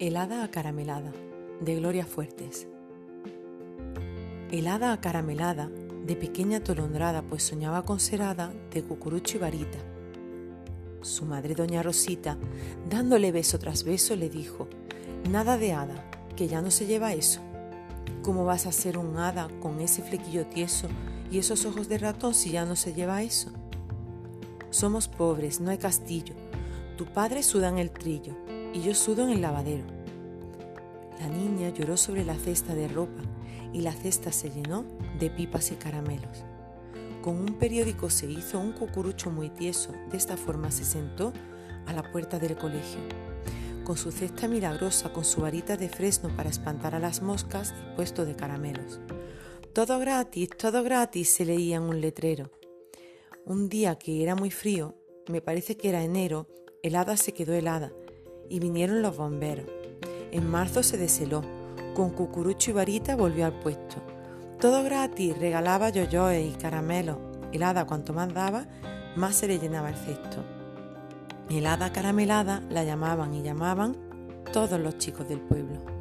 Helada acaramelada, de Gloria Fuertes. Helada acaramelada, de pequeña tolondrada, pues soñaba con serada de cucurucho y varita. Su madre, doña Rosita, dándole beso tras beso, le dijo, Nada de hada, que ya no se lleva eso. ¿Cómo vas a ser un hada con ese flequillo tieso y esos ojos de ratón si ya no se lleva eso? Somos pobres, no hay castillo. Tu padre suda en el trillo y yo sudo en el lavadero. La niña lloró sobre la cesta de ropa y la cesta se llenó de pipas y caramelos. Con un periódico se hizo un cucurucho muy tieso, de esta forma se sentó a la puerta del colegio. Con su cesta milagrosa, con su varita de fresno para espantar a las moscas y puesto de caramelos. Todo gratis, todo gratis, se leía en un letrero. Un día que era muy frío, me parece que era enero, el hada se quedó helada y vinieron los bomberos. En marzo se desheló, con cucurucho y varita volvió al puesto. Todo gratis, regalaba yoyoes y caramelos. El hada cuanto más daba, más se le llenaba el cesto. El hada caramelada la llamaban y llamaban todos los chicos del pueblo.